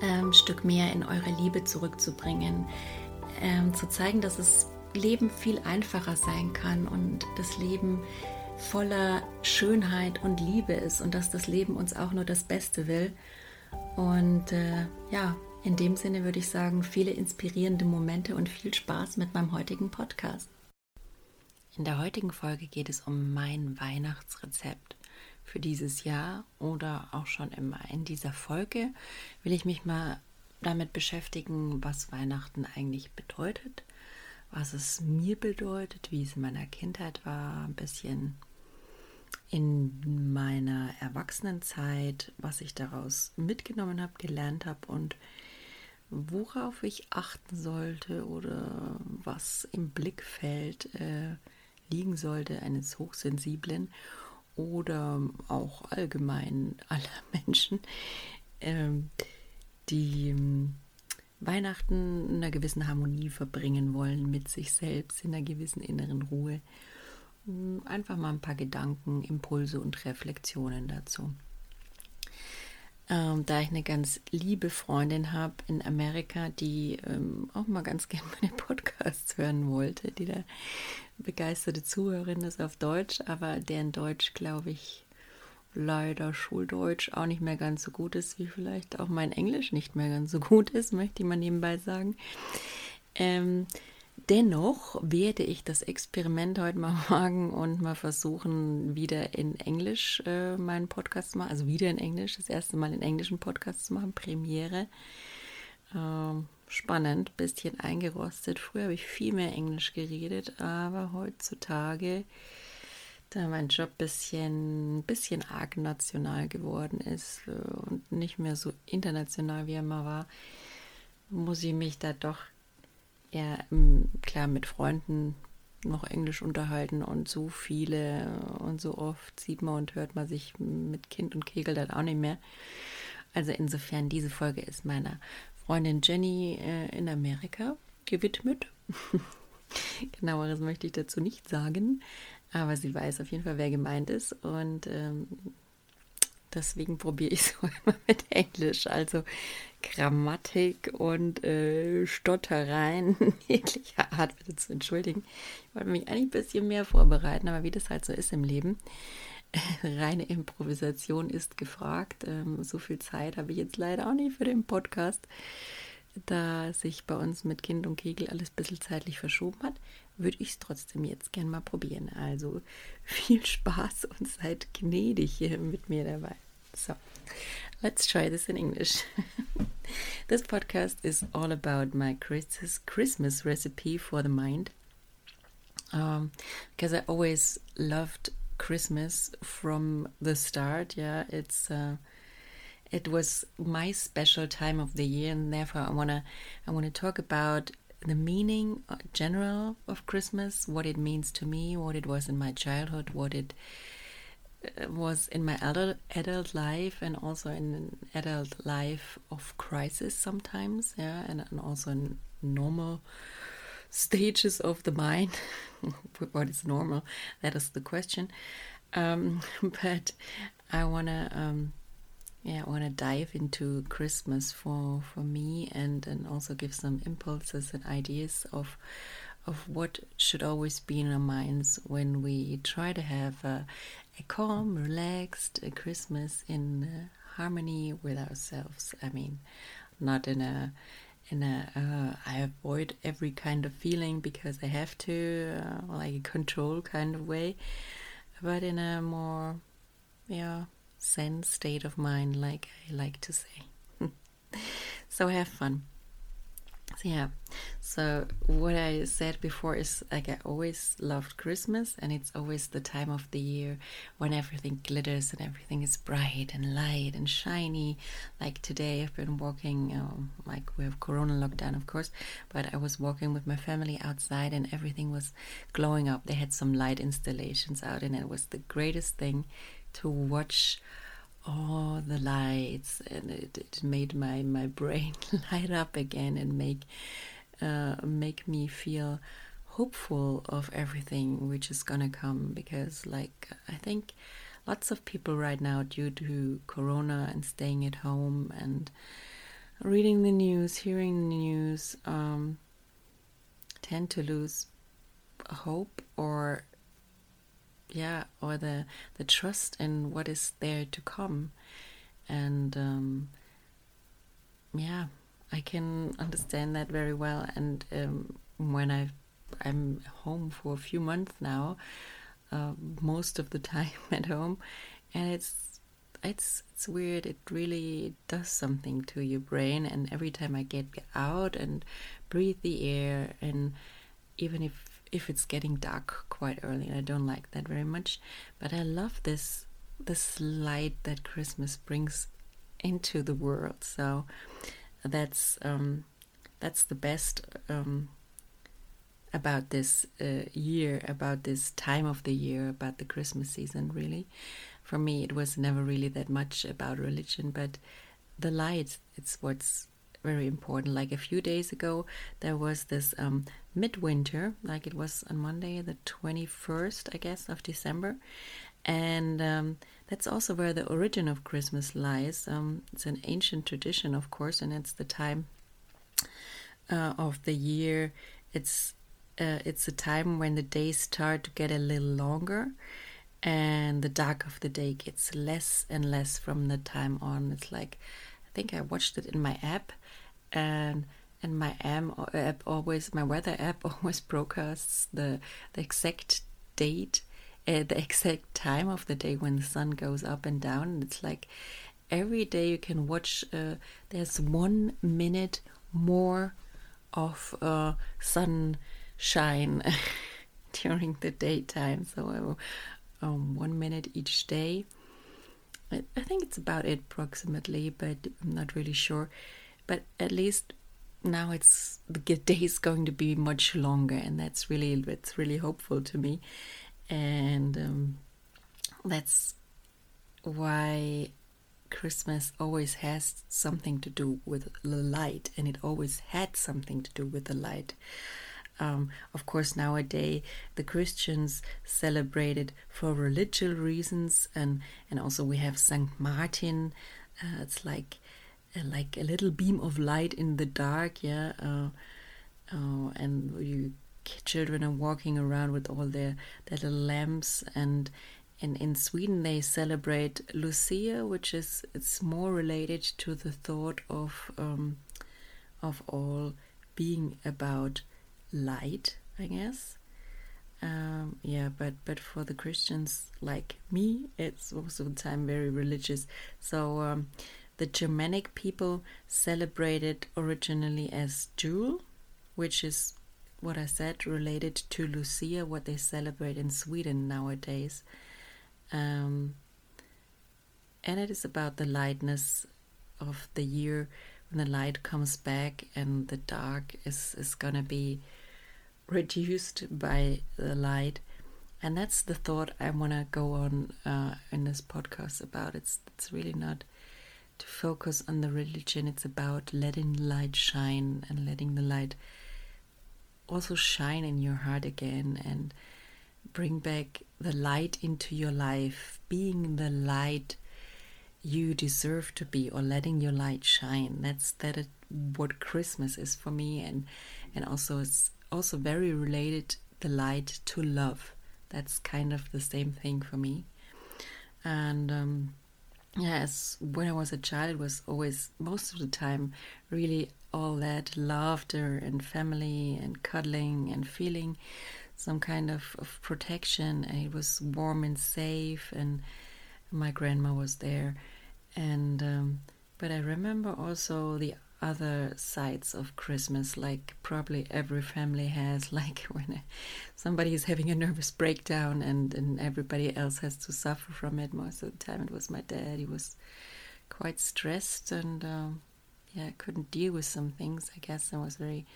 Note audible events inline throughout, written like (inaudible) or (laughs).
ähm, Stück mehr in eure Liebe zurückzubringen, ähm, zu zeigen, dass das Leben viel einfacher sein kann und das Leben voller Schönheit und Liebe ist und dass das Leben uns auch nur das Beste will. Und äh, ja, in dem Sinne würde ich sagen, viele inspirierende Momente und viel Spaß mit meinem heutigen Podcast. In der heutigen Folge geht es um mein Weihnachtsrezept für dieses Jahr oder auch schon immer. In dieser Folge will ich mich mal damit beschäftigen, was Weihnachten eigentlich bedeutet, was es mir bedeutet, wie es in meiner Kindheit war, ein bisschen in meiner Erwachsenenzeit, was ich daraus mitgenommen habe, gelernt habe und worauf ich achten sollte oder was im Blickfeld äh, liegen sollte eines Hochsensiblen oder auch allgemein aller (laughs) Menschen, ähm, die ähm, Weihnachten in einer gewissen Harmonie verbringen wollen mit sich selbst, in einer gewissen inneren Ruhe. Hm, einfach mal ein paar Gedanken, Impulse und Reflexionen dazu. Ähm, da ich eine ganz liebe Freundin habe in Amerika, die ähm, auch mal ganz (laughs) gerne meine Podcasts hören wollte, die da begeisterte Zuhörerin ist auf Deutsch, aber deren Deutsch, glaube ich, leider Schuldeutsch auch nicht mehr ganz so gut ist, wie vielleicht auch mein Englisch nicht mehr ganz so gut ist, möchte ich mal nebenbei sagen. Ähm, dennoch werde ich das Experiment heute mal (laughs) wagen und mal versuchen, wieder in Englisch äh, meinen Podcast zu machen, also wieder in Englisch, das erste Mal in englischen Podcast zu machen, Premiere. Ähm, spannend, bisschen eingerostet. Früher habe ich viel mehr Englisch geredet, aber heutzutage, da mein Job ein bisschen, bisschen arg national geworden ist äh, und nicht mehr so international wie er mal war, muss ich mich da doch eher ähm, klar mit Freunden noch Englisch unterhalten und so viele und so oft sieht man und hört man sich mit Kind und Kegel dann auch nicht mehr. Also insofern, diese Folge ist meiner Freundin Jenny äh, in Amerika gewidmet. (laughs) Genaueres möchte ich dazu nicht sagen, aber sie weiß auf jeden Fall, wer gemeint ist und ähm, deswegen probiere ich es (laughs) immer mit Englisch. Also Grammatik und äh, Stottereien (laughs) jeglicher Art bitte zu entschuldigen. Ich wollte mich eigentlich ein bisschen mehr vorbereiten, aber wie das halt so ist im Leben, (laughs) reine Improvisation ist gefragt. Ähm, so viel Zeit habe ich jetzt leider auch nicht für den Podcast. Da sich bei uns mit Kind und Kegel alles ein bisschen zeitlich verschoben hat, würde ich es trotzdem jetzt gern mal probieren. Also (laughs) viel Spaß und seid gnädig mit mir dabei. So, let's try this in English. (laughs) this podcast is all about my Christmas recipe for the mind. Um, because I always loved Christmas from the start. Yeah, it's uh, it was my special time of the year, and therefore I wanna I wanna talk about the meaning uh, general of Christmas, what it means to me, what it was in my childhood, what it uh, was in my adult adult life, and also in an adult life of crisis sometimes. Yeah, and, and also in normal stages of the mind. (laughs) what is normal? That is the question. Um, (laughs) but I wanna, um, yeah, I wanna dive into Christmas for for me and and also give some impulses and ideas of of what should always be in our minds when we try to have a, a calm, relaxed a Christmas in uh, harmony with ourselves. I mean, not in a and uh, uh, I avoid every kind of feeling because I have to, uh, like a control kind of way, but in a more, yeah, zen state of mind, like I like to say. (laughs) so have fun. So yeah, so what I said before is like I always loved Christmas, and it's always the time of the year when everything glitters and everything is bright and light and shiny. Like today, I've been walking, um, like we have Corona lockdown, of course, but I was walking with my family outside, and everything was glowing up. They had some light installations out, and it was the greatest thing to watch all the lights and it, it made my, my brain (laughs) light up again and make uh, make me feel hopeful of everything which is gonna come. Because like I think lots of people right now due to corona and staying at home and reading the news hearing the news um, tend to lose hope or yeah or the the trust in what is there to come. And um, yeah i can understand that very well. And um, when i i'm home for a few months now uh, most of the (laughs) time at home and it's it's it's weird. It really does something to your brain. And every time i get out and breathe the air and even if if it's getting dark quite early. I don't like that very much, but I love this this light that Christmas brings into the world. So that's um, that's the best um, about this uh, year, about this time of the year, about the Christmas season. Really, for me, it was never really that much about religion, but the light. It's what's very important. Like a few days ago, there was this um, midwinter, like it was on Monday, the 21st, I guess, of December. And um, that's also where the origin of Christmas lies. Um, it's an ancient tradition, of course, and it's the time uh, of the year. It's uh, it's a time when the days start to get a little longer, and the dark of the day gets less and less from the time on. It's like think I watched it in my app, and and my app always my weather app (laughs) always broadcasts the the exact date uh, the exact time of the day when the sun goes up and down and it's like every day you can watch uh, there's one minute more of uh, sunshine (laughs) during the daytime. So um, one minute each day I, I think it's about it approximately but i'm not really sure. But at least now it's the (laughs) day is going to be much longer and that's really it's really hopeful to me. And um, that's why christmas always has something to do with the light and it always had something to do with the light um, of course nowadays the christians celebrate it for religious reasons and and also we have saint martin uh, it's like like a little beam of light in the dark, yeah. Uh, uh, and you children are walking around with all their, their little lamps and and in Sweden they celebrate Lucia, which is it's more related to the thought of um, of all being about light, I guess. Um, yeah, but but for the Christians like me, it's most of the time very religious. So um, the Germanic people celebrated originally as Jul, which is what I said related to Lucia, what they celebrate in Sweden nowadays. Um, and it is about the lightness of the year when the light comes back and the dark is, is gonna be reduced by the light. And that's the thought I want to go on uh, in this podcast about. It's it's really not to focus on the religion. It's about letting light shine and letting the light also shine in your heart again and bring back the light into your life, being the light you deserve to be or letting your light shine. That's that is what Christmas is for me and and also it's also very related the light to love. That's kind of the same thing for me. And um, yes, when I was a child, it was always most of the time really all that laughter and family and cuddling and feeling some kind of, of protection. And it was warm and safe, and my grandma was there. And um, but I remember also the other sides of Christmas, like probably every family has, (laughs) like when somebody is having a nervous breakdown and, and everybody else has to suffer from it. Most of the time, it was my dad. He was quite stressed and um, yeah, couldn't deal with some things, I guess, and was very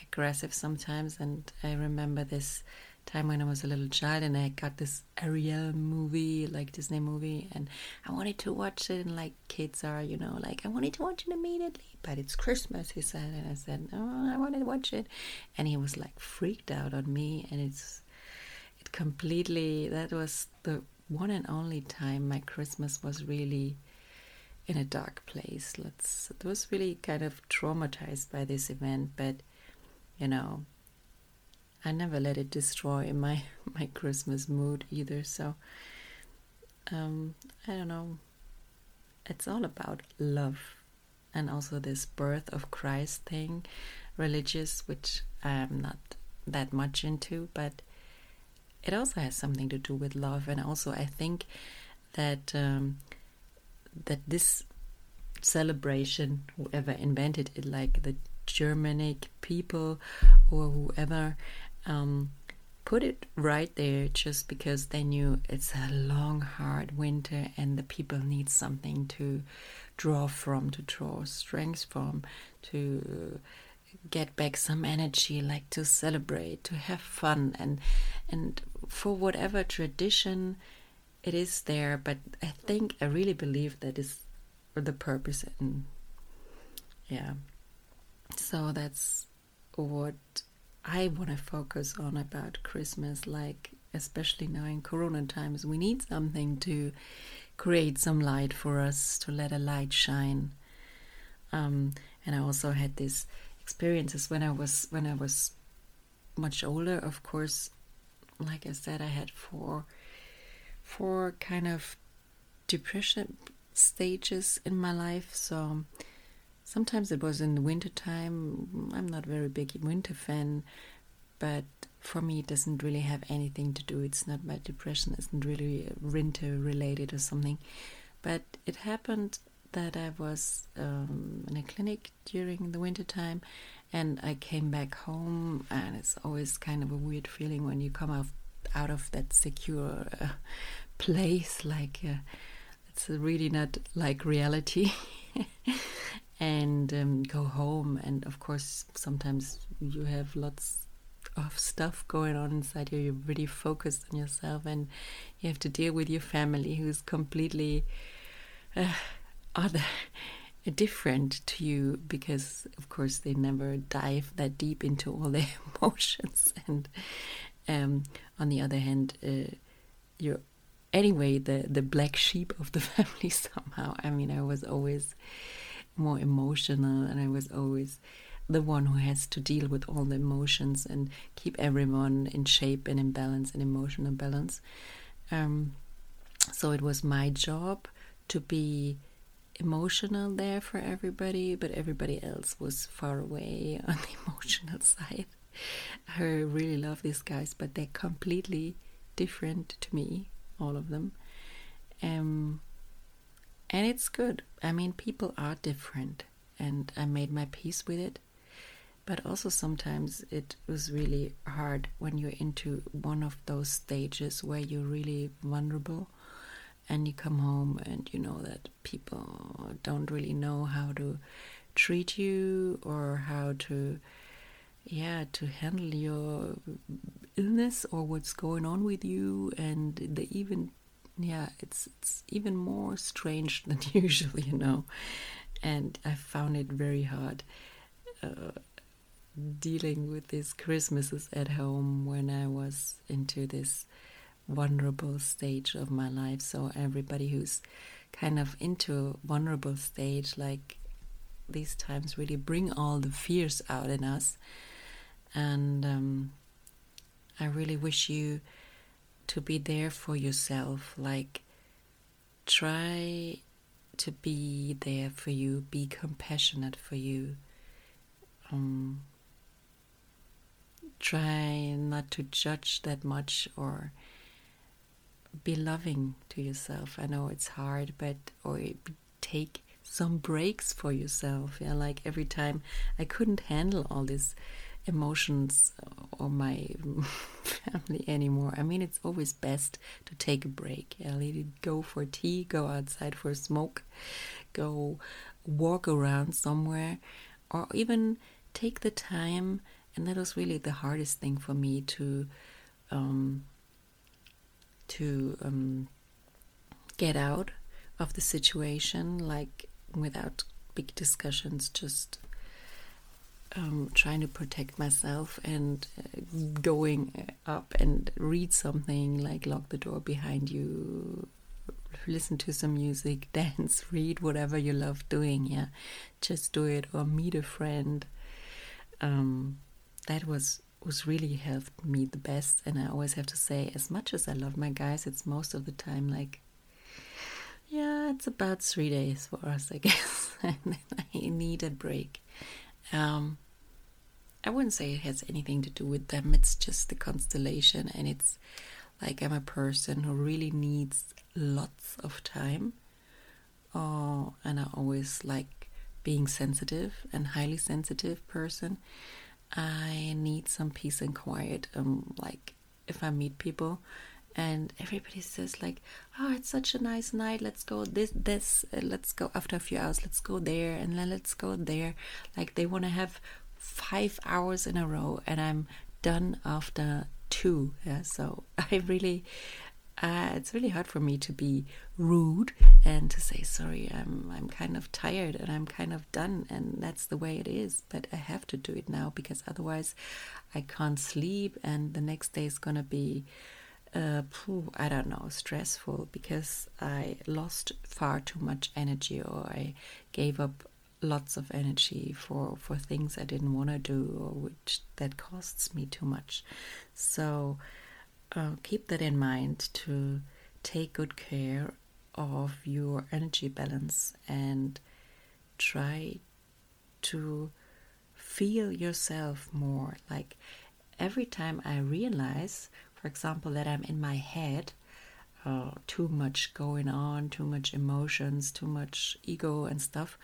aggressive sometimes. And I remember this time when I was a little child and I got this Ariel movie, like Disney movie, and I wanted to watch it. And like kids are, you know, like I wanted to watch it immediately, but it's Christmas, he said. And I said, Oh, I wanted to watch it. And he was like freaked out on me. And it's, it completely, that was the one and only time my Christmas was really in a dark place. Let's, it was really kind of traumatized by this event, but you know, I never let it destroy my my Christmas mood either. So um, I don't know. It's all about love, and also this birth of Christ thing, religious, which I'm not that much into, but it also has something to do with love, and also I think that um, that this celebration, whoever invented it, like the Germanic people or whoever, um, put it right there just because they knew it's a long, hard winter and the people need something to draw from, to draw strength from, to get back some energy, like to celebrate, to have fun, and and for whatever tradition it is there. But I think I really believe that is the purpose, and yeah. So that's what I want to focus on about Christmas, like especially now in Corona times, we need something to create some light for us, to let a light shine. Um, and I also had these experiences when I was when I was much older. Of course, like I said, I had four four kind of depression stages in my life. So Sometimes it was in the winter time. I'm not a very big winter fan, but for me it doesn't really have anything to do. It's not my depression isn't really winter related or something. But it happened that I was um, in a clinic during the winter time, and I came back home, and it's always kind of a weird feeling when you come out out of that secure uh, (laughs) place, like. Uh, it's really not like reality (laughs) um, go home. And of course, sometimes you have lots of stuff going on inside you. You're really focused on yourself, and you have to deal with your family who's completely uh, other. (laughs) Different to you because, of course, they never dive that deep into all their (laughs) emotions, and um, on the other hand, uh, you're anyway the the black sheep of the (laughs) family somehow. I mean, I was always more emotional and I was always the one who has to deal with all the emotions and keep everyone in shape and in balance and emotional balance. Um, so it was my job to be emotional there for everybody, but everybody else was far away (laughs) on the emotional (laughs) side. I really love these guys, but they're completely different to me, all of them. Um, and it's good. I mean, people are different, and I made my peace with it. But also, sometimes it was really hard when you're into one of those stages where you're really vulnerable and you come home and you know that people don't really know how to treat you or how to yeah to handle your illness or what's going on with you and they even yeah, it's it's even more strange than (laughs) usual, you know. And I found it very hard uh, dealing with these Christmases at home when I was into this vulnerable stage of my life. So everybody who's kind of into a vulnerable stage, like these times, really bring all the fears out in us. And um, I really wish you to be there for yourself like try to be there for you, be compassionate for you. Um, try not to judge that much or be loving to yourself. I know it's hard, but or take some breaks for yourself. Yeah, like every time I couldn't handle all these emotions or my (laughs) family anymore. I mean, it's always best to take a break. Yeah, let go for tea, go outside for a smoke, go walk around somewhere, or even take the time. And that was really the hardest thing for me to um, to um, get out of the situation, like without big discussions, just um, trying to protect myself and uh, going up and read something like lock the door behind you listen to some music (laughs) dance read whatever you love doing yeah. Just do it or meet a friend. Um, that was was really helped me the best. And i always have to say as much as i love my guys it's most of the time like yeah it's about three days for us i (laughs) guess. I need a break. Um, I wouldn't say it has anything to do with them. It's just the constellation, and it's like I'm a person who really needs lots of time. Oh, and I always like being sensitive and highly sensitive person. I need some peace and quiet. Um, like if I meet people, and everybody says like, "Oh, it's such a nice night. Let's go this this. Uh, let's go after a few hours. Let's go there, and then let's go there." Like they want to have five hours in a row and I'm done after two. Yeah, so (laughs) I really, uh, it's really hard for me to be rude and to say sorry. I'm I'm kind of tired and I'm kind of done, and that's the way it is. But I have to do it now because otherwise, I can't sleep, and the next day is gonna be. Uh, I don't know, stressful because I lost far too much energy or I gave up lots of energy for for things I didn't want to do or which that costs me too much. So uh, keep that in mind to take good care of your energy balance and try to feel yourself more like every time I realize, for example, that I'm in my head, uh, too much going on, too much emotions, too much ego and stuff,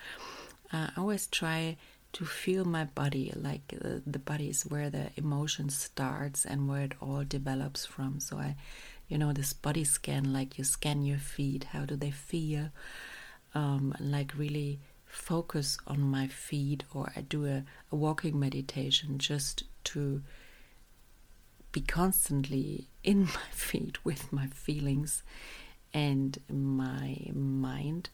uh, I always try to feel my body like uh, the body is where the emotion starts and where it all develops from. So i you know this body scan like you scan your feet how do they feel? Um, like really focus on my feet or i do a, a walking meditation just to be constantly in (laughs) my feet with my feelings and my mind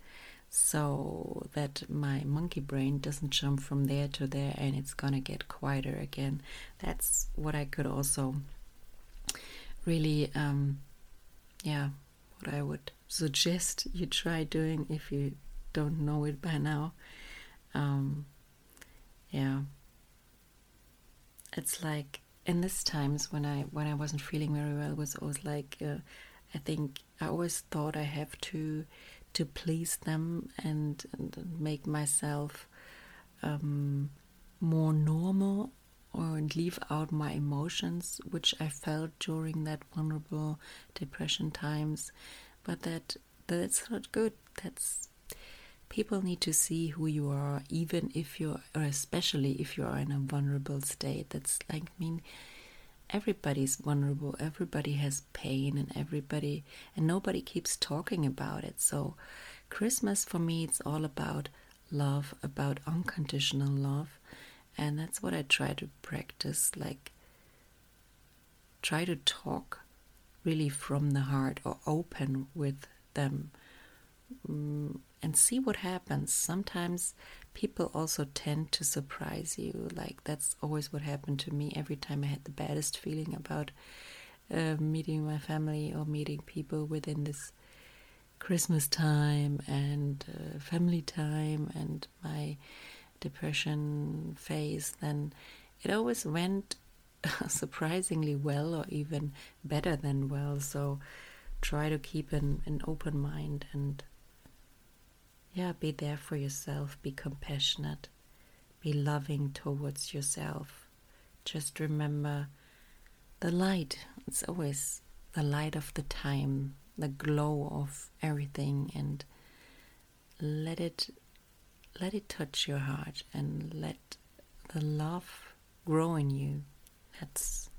so that my monkey brain doesn't jump from there to there and it's gonna get quieter again. That's what I could also really, um, yeah, what I would suggest you try doing if you don't know it by now. Um, yeah, it's like in these times when I when I wasn't feeling very well was always like uh, I think I always thought I have to to please them and, and make myself um, more normal or leave out my emotions, which I felt during that vulnerable depression times. But that that's not good. That's people need to see who you are, even if you're, or especially if you are in a vulnerable state. That's like I mean everybody's vulnerable everybody has pain and everybody and nobody keeps talking about it. So christmas for me it's all about love about unconditional love. And that's what i try to practice like try to talk really from the heart or open with them mm, and see what happens. Sometimes people also tend to surprise you. Like that's always what happened to me every time I had the baddest feeling about uh, meeting my family or meeting people within this Christmas time and uh, family time and my depression phase. Then it always went (laughs) surprisingly well or even better than well. So try to keep an, an open mind and yeah, be there for yourself, be compassionate, be loving towards yourself. Just remember the light. It's always the light of the time, the glow of everything and let it let it touch your heart and let the love grow in you. That's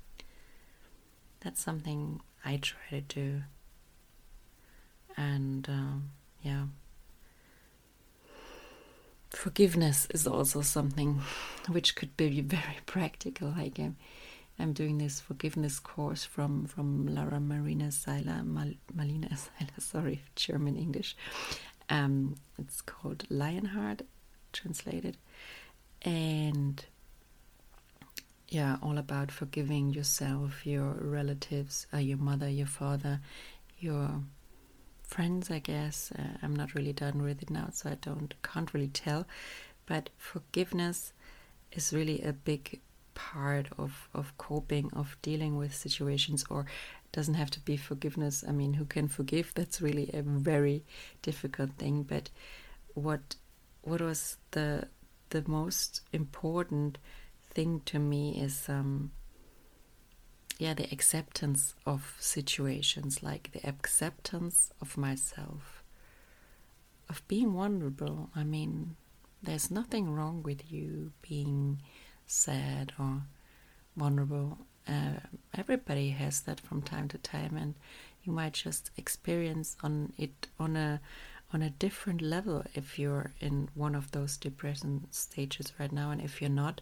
that's something I try to do. And um, yeah, forgiveness is also something which could be (laughs) very practical. Like I'm, I'm doing this forgiveness course from from Laura Marina Seiler, Mal, Malina (laughs) Seiler, sorry, German English. Um, it's called Lionheart, translated, and yeah, all about forgiving yourself, your relatives, uh, your mother, your father, your friends. I guess uh, I'm not really done with it now, so I don't can't really tell. But forgiveness is really a big part of of coping, of dealing with situations, or doesn't have to be forgiveness. I mean, who can forgive? That's really a very difficult thing. But what what was the the most important thing to me is um, yeah the acceptance of situations like the acceptance of myself of being vulnerable. I mean there's nothing wrong with you being sad or vulnerable. Uh, everybody has that from time to time, and you might just experience on it on a on a different level if you're in one of those depression stages right now, and if you're not,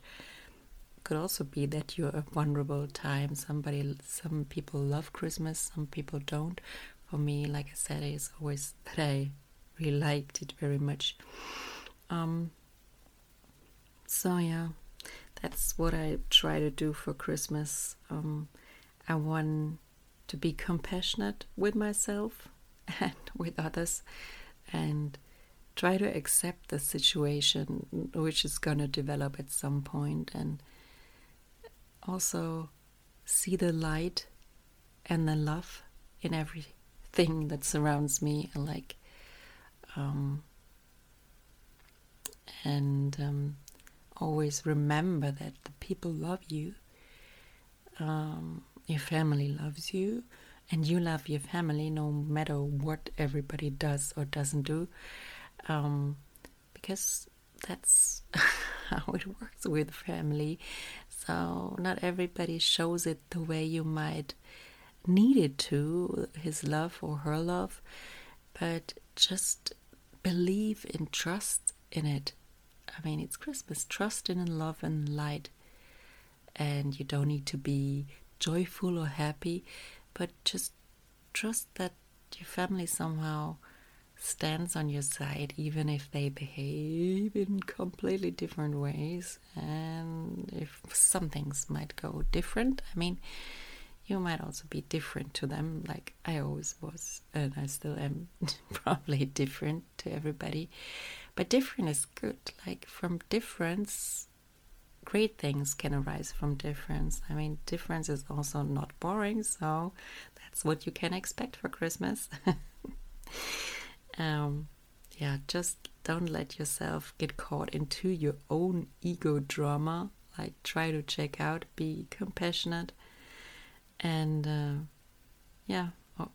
could also be that you're a vulnerable time. Somebody, some people love Christmas, some people don't. For me, like I said, it's always that I really liked it very much. Um, so yeah, that's what I try to do for Christmas. Um, I want to be compassionate with myself (laughs) and with others and try to accept the situation which is going to develop at some point and also see the light and the love in everything that surrounds me like um, and um, always remember that the people love you, um, your family loves you, and you love your family no matter what everybody does or doesn't do, um, because that's (laughs) how it works with family. So, not everybody shows it the way you might need it to, his love or her love, but just believe and trust in it I mean, it's Christmas. Trust in love and light. And you don't need to be joyful or happy, but just trust that your family somehow stands on your side, even if they behave in completely different ways. And if some things might go different, I mean, you might also be different to them, like I always was, and I still am (laughs) probably different to everybody. But different is good. Like from difference, great things can arise from difference. I mean, difference is also not boring, so that's what you can expect for Christmas. (laughs) um, yeah, just don't let yourself get caught into your own ego drama. Like, try to check out, be compassionate, and uh, yeah, oh,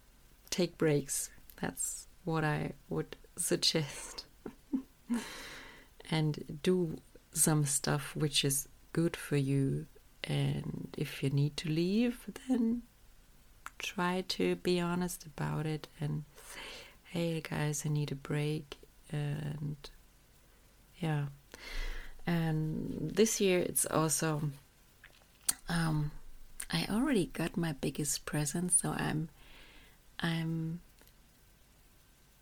take breaks. That's what I would (laughs) suggest and do some stuff which is good for you. And if you need to leave, then try to be honest about it and hey guys, I need a break. And yeah. And this year it's also, um, I already got my biggest present, so I'm, I'm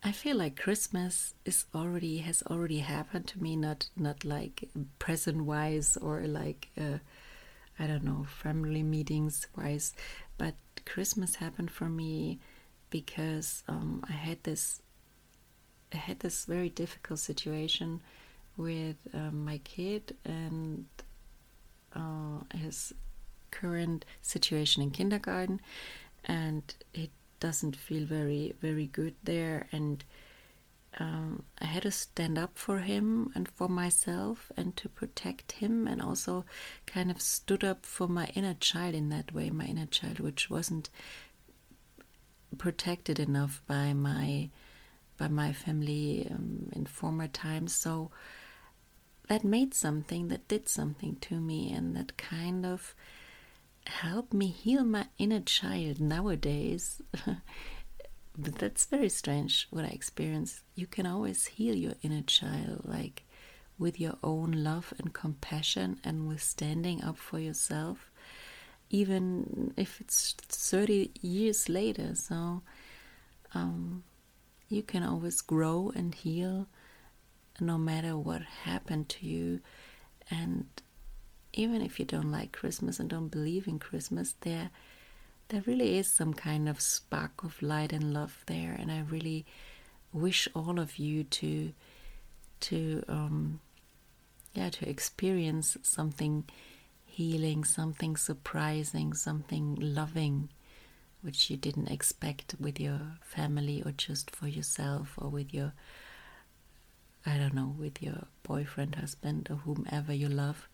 I feel like Christmas is already has already happened to me, not not like present wise or like uh, I don't know family meetings wise, but Christmas happened for me because um, I had this I had this very difficult situation with um, my kid and uh, his current situation in kindergarten, and it doesn't feel very very good there. And um, I had to stand up for him and for myself and to protect him, and also kind of stood up for my inner child in that way, my inner child, which wasn't protected enough by my by my family um, in former times. So that made something, that did something to me, and that kind of helped me heal my inner child nowadays. (laughs) but that's very strange what I experience. You can always heal your inner child, like with your own love and compassion and with standing up for yourself, even if it's 30 years later. So um, you can always grow and heal no matter what happened to you. And even if you don't like Christmas and don't believe in Christmas, there there really is some kind of spark of light and love there, and I really wish all of you to to um, yeah to experience something healing, something surprising, something loving, which you didn't expect with your family or just for yourself or with your I don't know with your boyfriend, husband, or whomever you love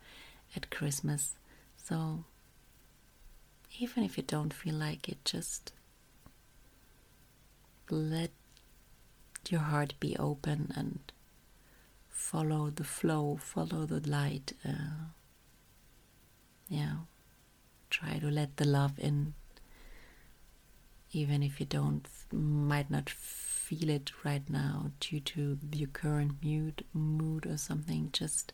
at Christmas. So even if you don't feel like it, just let your heart be open and follow the flow, follow the light. Uh, yeah, try to let the love in, even if you don't, might not feel it right now due to your current mood, mood or something. Just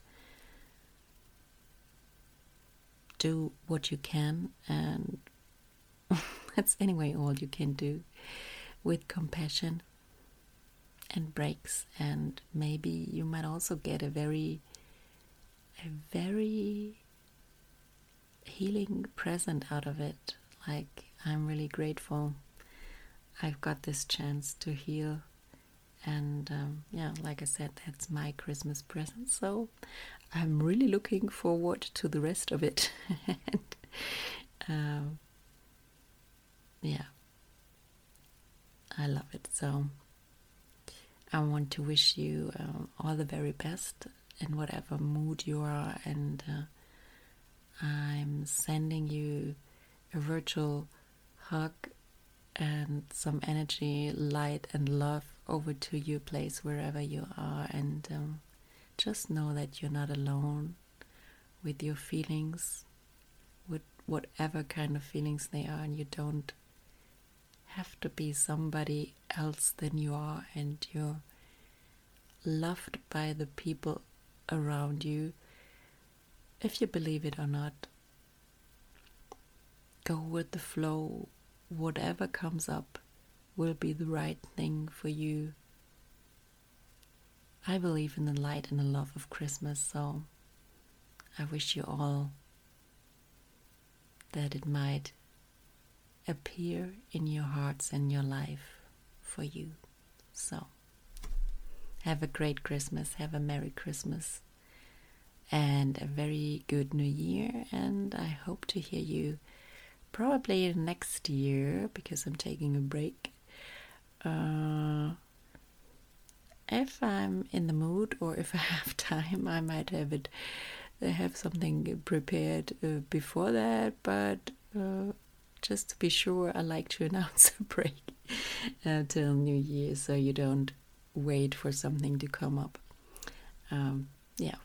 do what you can, and (laughs) that's anyway all you can do with compassion and breaks. And maybe you might also get a very, a very healing present out of it. Like, I'm really grateful I've got this chance to heal. And um, yeah, like I said, that's my Christmas present. So I'm really looking forward to the rest of it. (laughs) and, um, yeah, I love it. So I want to wish you um, all the very best in whatever mood you are, and uh, I'm sending you a virtual hug and some energy, light, and love over to your place wherever you are, and um, just know that you're not alone with your feelings, with whatever kind of feelings they are, and you don't have to be somebody else than you are, and you're loved by the people around you, if you believe it or not. Go with the flow, whatever comes up will be the right thing for you I believe in the light and the love of Christmas, so I wish you all that it might appear in your hearts and your life for you. So, have a great Christmas, have a Merry Christmas, and a very good New Year. And I hope to hear you probably next year because I'm taking a break. Uh, if I'm in the mood or if I (laughs) have time, I might have it have something prepared uh, before that. But uh, just to be sure, I like to (laughs) announce a break uh, till New Year, so you don't wait for something to come up. Um, yeah.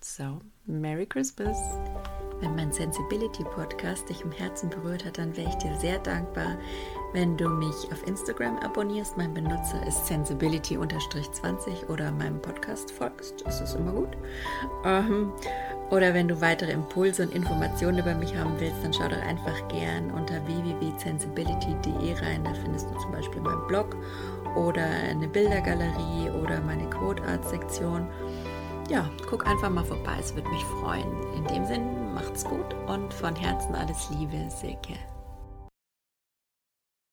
So, Merry Christmas! Wenn mein Sensibility Podcast dich im Herzen berührt hat, dann wäre ich dir sehr dankbar, wenn du mich auf Instagram abonnierst. Mein Benutzer ist sensibility-20 oder meinem Podcast folgst. Das ist immer gut. Ähm, oder wenn du weitere Impulse und Informationen über mich haben willst, dann schau doch einfach gern unter www.sensibility.de rein. Da findest du zum Beispiel meinen Blog oder eine Bildergalerie oder meine Quote Art Sektion ja, guck einfach mal vorbei, es würde mich freuen. In dem Sinn, macht's gut und von Herzen alles Liebe, Silke.